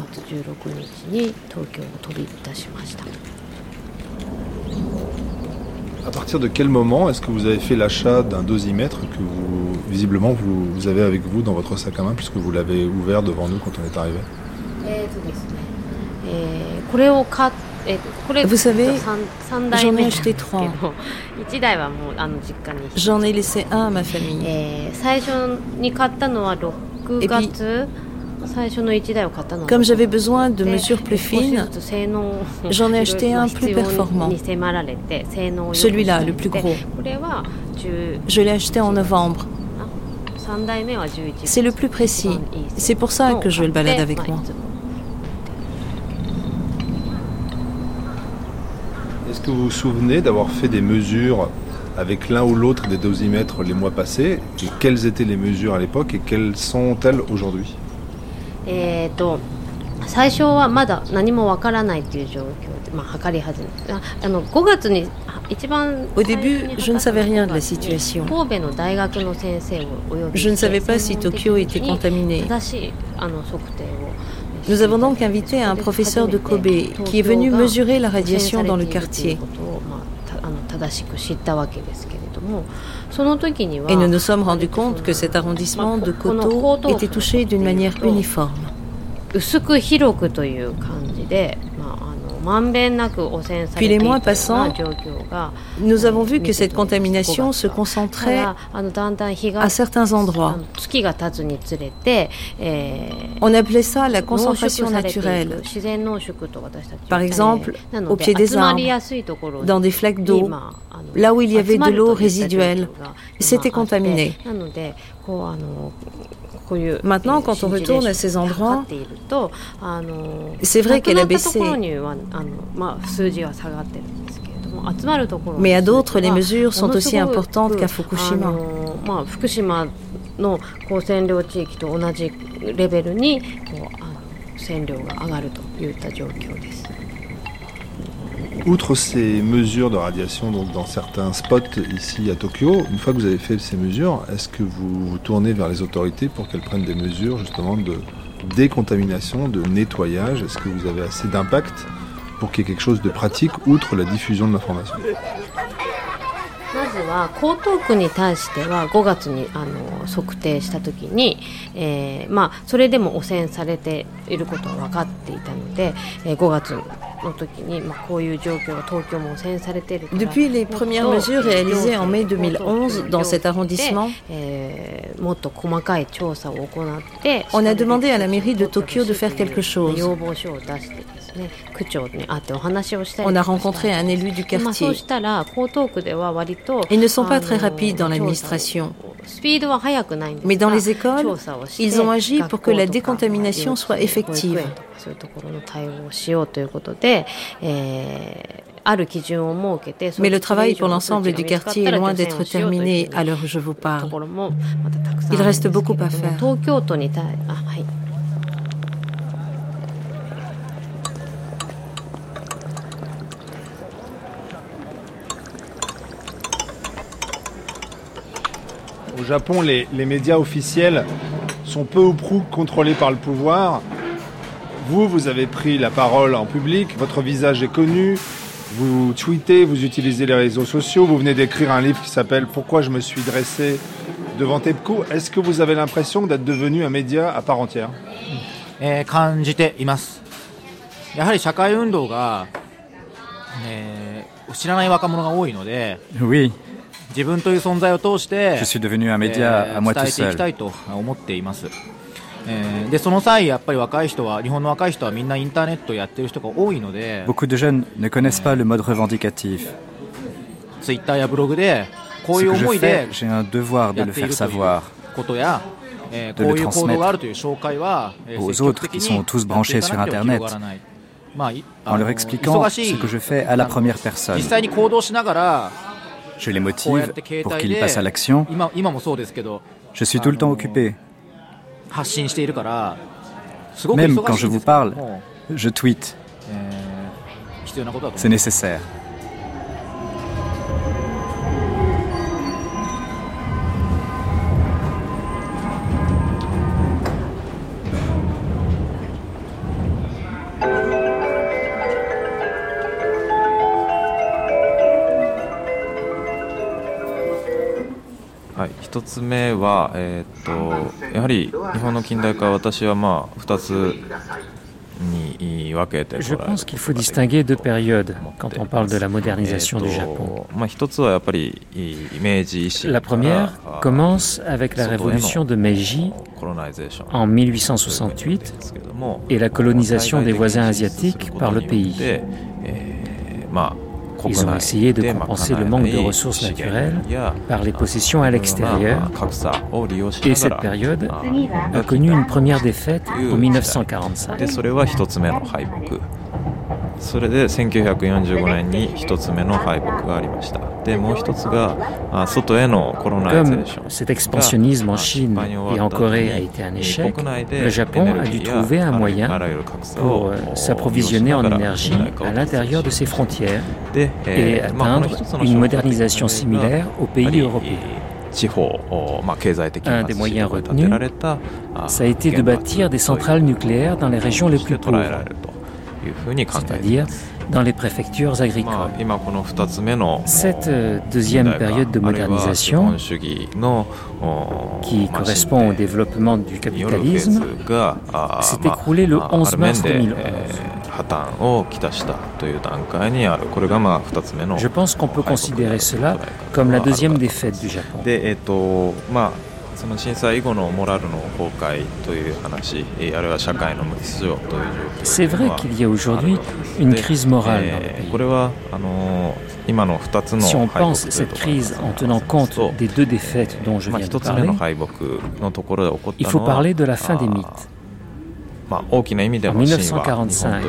À partir de quel moment est-ce que vous avez fait l'achat d'un dosimètre que vous, visiblement, vous, avez avec vous dans votre sac à main, puisque vous l'avez ouvert devant nous quand on est arrivé? Vous savez, j'en ai acheté trois. J'en ai laissé un à ma famille. Et puis, comme j'avais besoin de mesures plus fines, j'en ai acheté un plus performant. Celui-là, le plus gros. Je l'ai acheté en novembre. C'est le plus précis. C'est pour ça que je le balade avec moi. Est-ce que vous vous souvenez d'avoir fait des mesures avec l'un ou l'autre des dosimètres les mois passés? Et quelles étaient les mesures à l'époque et quelles sont-elles aujourd'hui? えーと最初はまだ何もわからないという状況で、まあ、測り始めああの5月に一番 Au début, je ne savais rien de la situation. Je ne savais pas si Tokyo était contaminé. Nous avons donc invité un professeur de Kobe qui est venu mesurer la radiation dans le quartier. Et nous nous sommes rendus compte que cet arrondissement de Koto était touché d'une manière uniforme. Puis les mois passant, nous avons vu que cette contamination se concentrait à certains endroits. On appelait ça la concentration naturelle. Par exemple, au pied des arbres, dans des flaques d'eau, là où il y avait de l'eau résiduelle. C'était contaminé. Maintenant, quand on retourne à ces endroits, c'est vrai qu'elle a baissé. Mais à d'autres, les mesures sont aussi importantes qu'à Fukushima Outre ces mesures de radiation donc dans certains spots ici à Tokyo, une fois que vous avez fait ces mesures, est-ce que vous vous tournez vers les autorités pour qu'elles prennent des mesures justement de décontamination, de nettoyage Est-ce que vous avez assez d'impact pour qu'il y ait quelque chose de pratique outre la diffusion de l'information まずは江東区に対しては5月にあの測定した時に、えーまあ、それでも汚染されていることは分かっていたので、えー、5月 Depuis les premières mesures réalisées en mai 2011 dans cet arrondissement, on a demandé à la mairie de Tokyo de faire quelque chose. On a rencontré un élu du quartier. Ils ne sont pas très rapides dans l'administration. Mais dans les écoles, ils ont agi pour que la décontamination soit effective. Mais le travail pour l'ensemble du quartier est loin d'être terminé à l'heure où je vous parle. Il reste beaucoup à faire. Japon, les, médias officiels sont peu ou prou contrôlés par le pouvoir. Vous, vous avez pris la parole en public, votre visage est connu, vous tweetez, vous utilisez les réseaux sociaux, vous venez d'écrire un livre qui s'appelle Pourquoi je me suis dressé devant TEPCO. Est-ce que vous avez l'impression d'être devenu un média à part entière? Eh, Oui, 自分という存在を通して伝えていきたいと思っています。えー、でその際、やっぱり若い人は日本の若い人はみんなインターネットをやってる人が多いので、ツイッターやブログで、こういう思いでやっているということや、えー、こういう行動があるという紹介は、積極的にやっていかなければ広がらない。まあ、あの忙しい実際に行動しながら Je les motive pour qu'ils passent à l'action. Je suis tout le temps occupé. Même quand je vous parle, je tweete. C'est nécessaire. 1つ目は、えー、とやはり日本の近代化は私はまあ2つ Je pense qu'il faut distinguer deux périodes quand on parle de la modernisation du Japon. La première commence avec la révolution de Meiji en 1868 et la colonisation des voisins asiatiques par le pays. Ils ont essayé de compenser le manque de ressources naturelles par les possessions à l'extérieur. Et cette période a connu une première défaite en 1945. それで1945年に一つ目の敗北がありましたでもう一つが外へのコロナ Comme cet expansionnisme en Chine et en Corée a été un échec, le Japon a dû trouver un moyen pour s'approvisionner en énergie à l'intérieur de ses frontières et atteindre une modernisation similaire aux pays européens. Un des moyens retenus, ça a été de bâtir des centrales nucléaires dans les régions les plus pauvres c'est-à-dire dans les préfectures agricoles. Cette euh, deuxième période de modernisation, qui correspond au développement du capitalisme, s'est écroulée le 11 mars 2011. Je pense qu'on peut considérer cela comme la deuxième défaite du Japon. その震災以後のモラルの崩壊という話、あるいは社会の無秩序という状況は qu'il y a aujourd'hui une crise morale dans le pays. これはあの今の2つの Si on pense cette crise en tenant compte des deux défaites dont je viens de parler, il faut parler de la fin des mythes. En 1945,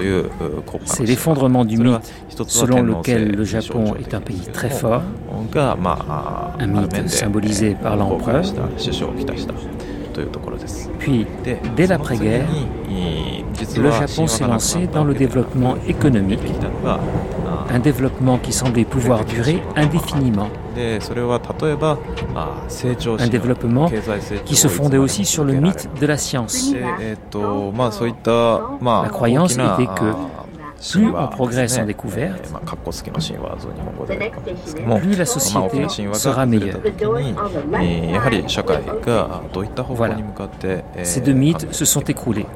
c'est l'effondrement du mythe selon lequel le Japon est un pays très fort, un mythe symbolisé par l'empereur. Puis, dès l'après-guerre, le Japon s'est lancé dans le développement économique, un développement qui semblait pouvoir durer indéfiniment. Un développement qui se fondait aussi sur le mythe de la science. La croyance était que plus on progresse en découverte, plus la société sera meilleure. Voilà. Ces deux mythes se sont écroulés.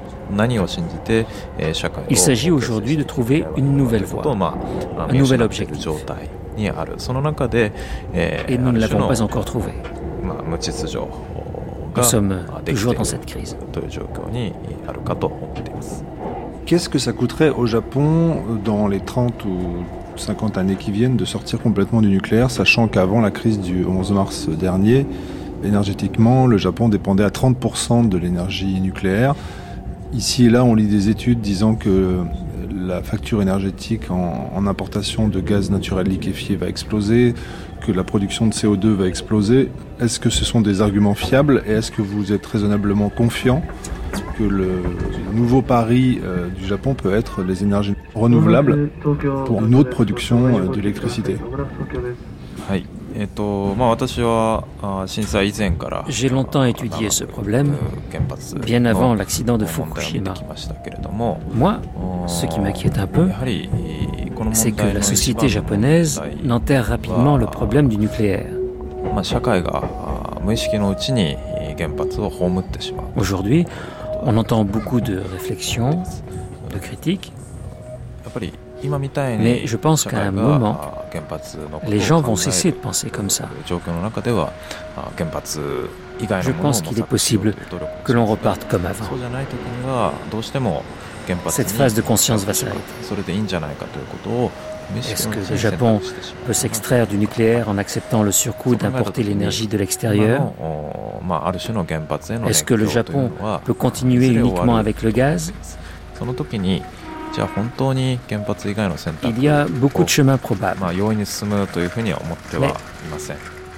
Il s'agit aujourd'hui de trouver une nouvelle voie, un nouvel objectif. Et nous ne l'avons pas encore trouvé. Nous sommes toujours dans cette crise. Qu'est-ce que ça coûterait au Japon dans les 30 ou 50 années qui viennent de sortir complètement du nucléaire, sachant qu'avant la crise du 11 mars dernier, énergétiquement, le Japon dépendait à 30% de l'énergie nucléaire. Ici et là, on lit des études disant que la facture énergétique en, importation de gaz naturel liquéfié va exploser, que la production de CO2 va exploser. Est-ce que ce sont des arguments fiables et est-ce que vous êtes raisonnablement confiant que le nouveau pari euh, du Japon peut être les énergies renouvelables pour une autre production euh, d'électricité. J'ai longtemps étudié ce problème, bien avant l'accident de Fukushima. Moi, ce qui m'inquiète un peu, c'est que la société japonaise n'enterre rapidement le problème du nucléaire. Aujourd'hui, on entend beaucoup de réflexions, de critiques, mais je pense qu'à un moment, les gens vont cesser de penser comme ça. Je pense qu'il est possible que l'on reparte comme avant. Cette phase de conscience va s'arrêter. Est-ce que le Japon peut s'extraire du nucléaire en acceptant le surcoût d'importer l'énergie de l'extérieur? Est-ce que le Japon peut continuer uniquement avec le gaz? Il y a beaucoup de chemins probables.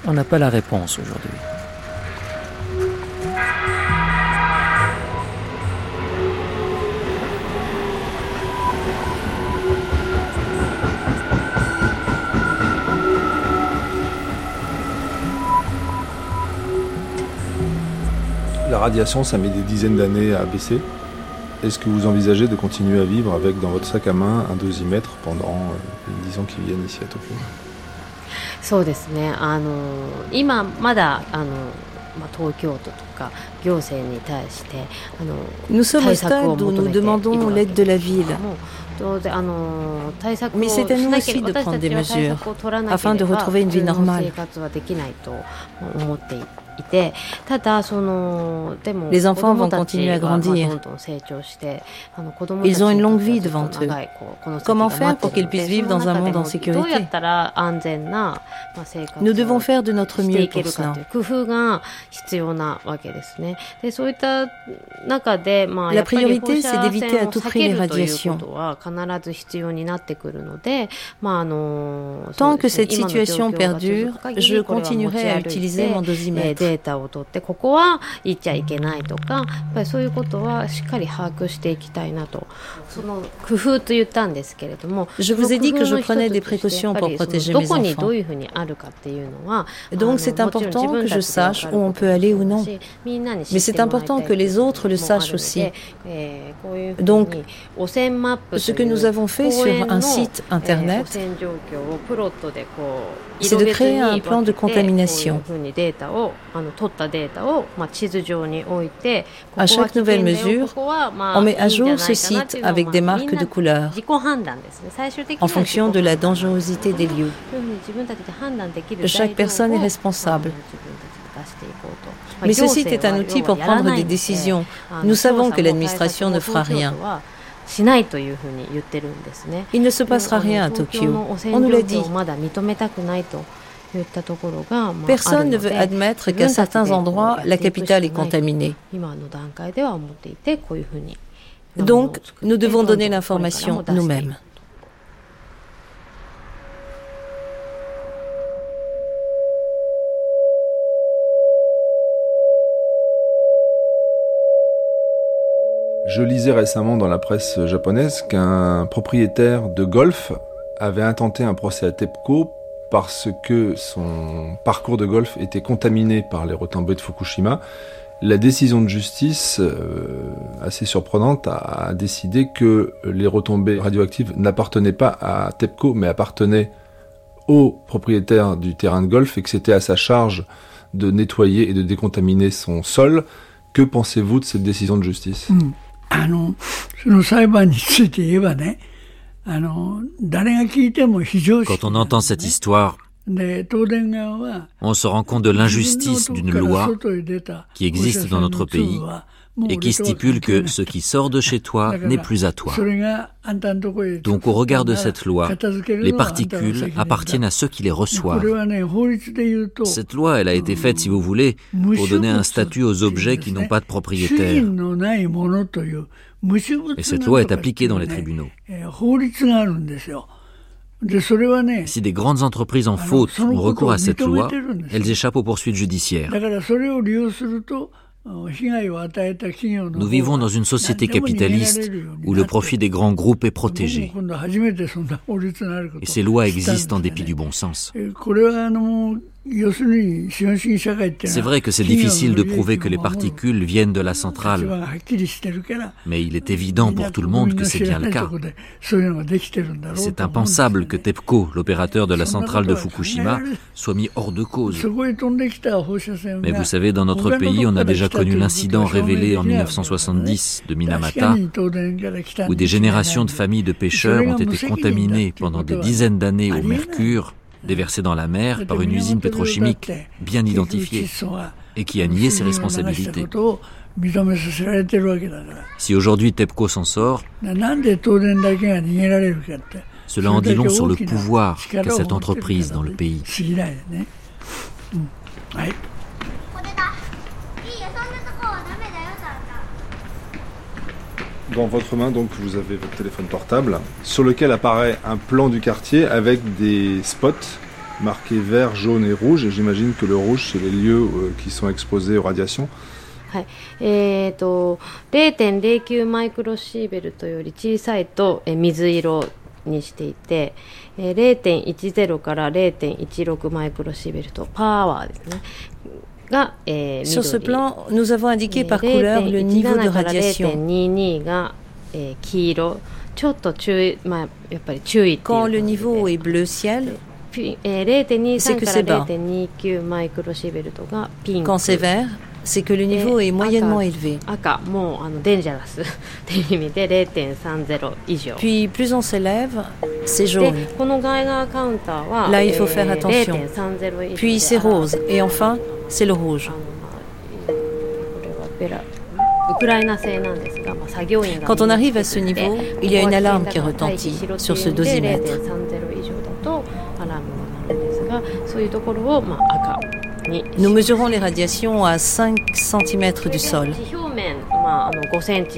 On n'a pas la réponse aujourd'hui. La radiation, ça met des dizaines d'années à baisser. Est-ce que vous envisagez de continuer à vivre avec dans votre sac à main un dosimètre pendant euh, les 10 ans qui viennent ici à Tokyo? Nous sommes au stade où nous demandons l'aide de la ville. Mais c'est à nous aussi de prendre des mesures afin de retrouver une vie normale. Les enfants vont continuer à grandir. Ils ont une longue vie devant eux. Comment faire pour qu'ils puissent vivre dans un monde en sécurité Nous devons faire de notre mieux pour cela. La priorité, c'est d'éviter à tout prix les radiations. Tant que cette situation perdure, je continuerai à utiliser mon dosimètre. データを取ってここは言っちゃいけないとかやっぱりそういうことはしっかり把握していきたいなと Je vous ai dit que je prenais des précautions pour protéger mes enfants. Donc c'est important que je sache où on peut aller ou non. Mais c'est important que les autres le sachent aussi. Donc, ce que nous avons fait sur un site internet, c'est de créer un plan de contamination. À chaque nouvelle mesure, on met à jour ce site avec des marques de couleurs en fonction de la dangerosité des lieux. Chaque personne est responsable. Mais ce site est un outil pour prendre des décisions. Nous savons que l'administration ne fera rien. Il ne se passera rien à Tokyo. On nous l'a dit. Personne ne veut admettre qu'à certains endroits, la capitale est contaminée. Donc, nous devons donner l'information nous-mêmes. Je lisais récemment dans la presse japonaise qu'un propriétaire de golf avait intenté un procès à TEPCO parce que son parcours de golf était contaminé par les retombées de Fukushima, la décision de justice, euh, assez surprenante, a, décidé que les retombées radioactives n'appartenaient pas à TEPCO, mais appartenaient au propriétaire du terrain de golf et que c'était à sa charge de nettoyer et de décontaminer son sol. Que pensez-vous de cette décision de justice? Hmm. Quand on entend cette histoire, on se rend compte de l'injustice d'une loi qui existe dans notre pays et qui stipule que ce qui sort de chez toi n'est plus à toi. Donc au regard de cette loi, les particules appartiennent à ceux qui les reçoivent. Cette loi, elle a été faite, si vous voulez, pour donner un statut aux objets qui n'ont pas de propriétaire. Et cette loi est appliquée dans les tribunaux. Si des grandes entreprises en faute ont recours à cette loi, elles échappent aux poursuites judiciaires. Nous vivons dans une société capitaliste où le profit des grands groupes est protégé. Et ces lois existent en dépit du bon sens. C'est vrai que c'est difficile de prouver que les particules viennent de la centrale, mais il est évident pour tout le monde que c'est bien le cas. C'est impensable que TEPCO, l'opérateur de la centrale de Fukushima, soit mis hors de cause. Mais vous savez, dans notre pays, on a déjà connu l'incident révélé en 1970 de Minamata, où des générations de familles de pêcheurs ont été contaminées pendant des dizaines d'années au mercure déversé dans la mer par une usine pétrochimique bien identifiée et qui a nié ses responsabilités. Si aujourd'hui TEPCO s'en sort, Cela en dit long sur le pouvoir qu'a cette entreprise dans le pays. Dans votre main, donc, vous avez votre téléphone portable, sur lequel apparaît un plan du quartier avec des spots marqués vert, jaune et rouge. Et j'imagine que le rouge, c'est les lieux euh, qui sont exposés aux radiations. はいえーと、0.09マイクロシーベルトより小さいと、え水色にしていて、えー、0.10から0.16マイクロシーベルトパワーですね。 sur ce plan, nous avons indiqué par couleur le niveau de radiation. Quand le niveau est bleu ciel, c'est que c'est bas. Quand c'est vert, c'est que le niveau est moyennement élevé. Puis plus on s'élève, c'est jaune. Là, il faut faire attention. Puis c'est rose. Et enfin, c'est le rouge. Quand on arrive à ce niveau, il y a une alarme qui retentit sur ce dosimètre. Nous mesurons les radiations à 5 cm du sol.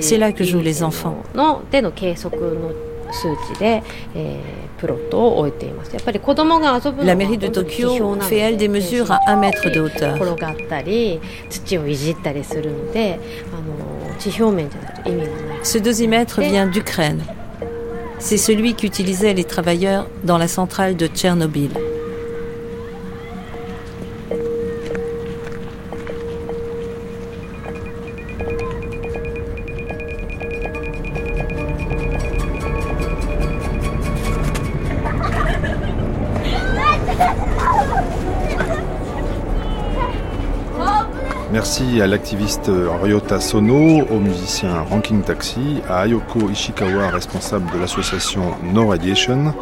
C'est là que jouent les enfants. La mairie de Tokyo fait, elle, des mesures à 1 mètre de hauteur. Ce dosimètre vient d'Ukraine. C'est celui qu'utilisaient les travailleurs dans la centrale de Tchernobyl. À l'activiste Ryota Sono, au musicien Ranking Taxi, à Ayoko Ishikawa, responsable de l'association No Radiation,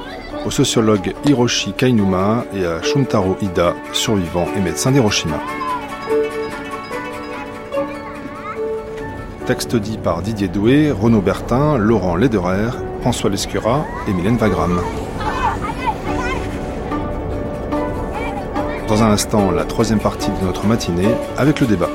au sociologue Hiroshi Kainuma et à Shuntaro Ida, survivant et médecin d'Hiroshima. Texte dit par Didier Doué, Renaud Bertin, Laurent Lederer, François Lescura et Mylène Wagram. Dans un instant, la troisième partie de notre matinée avec le débat.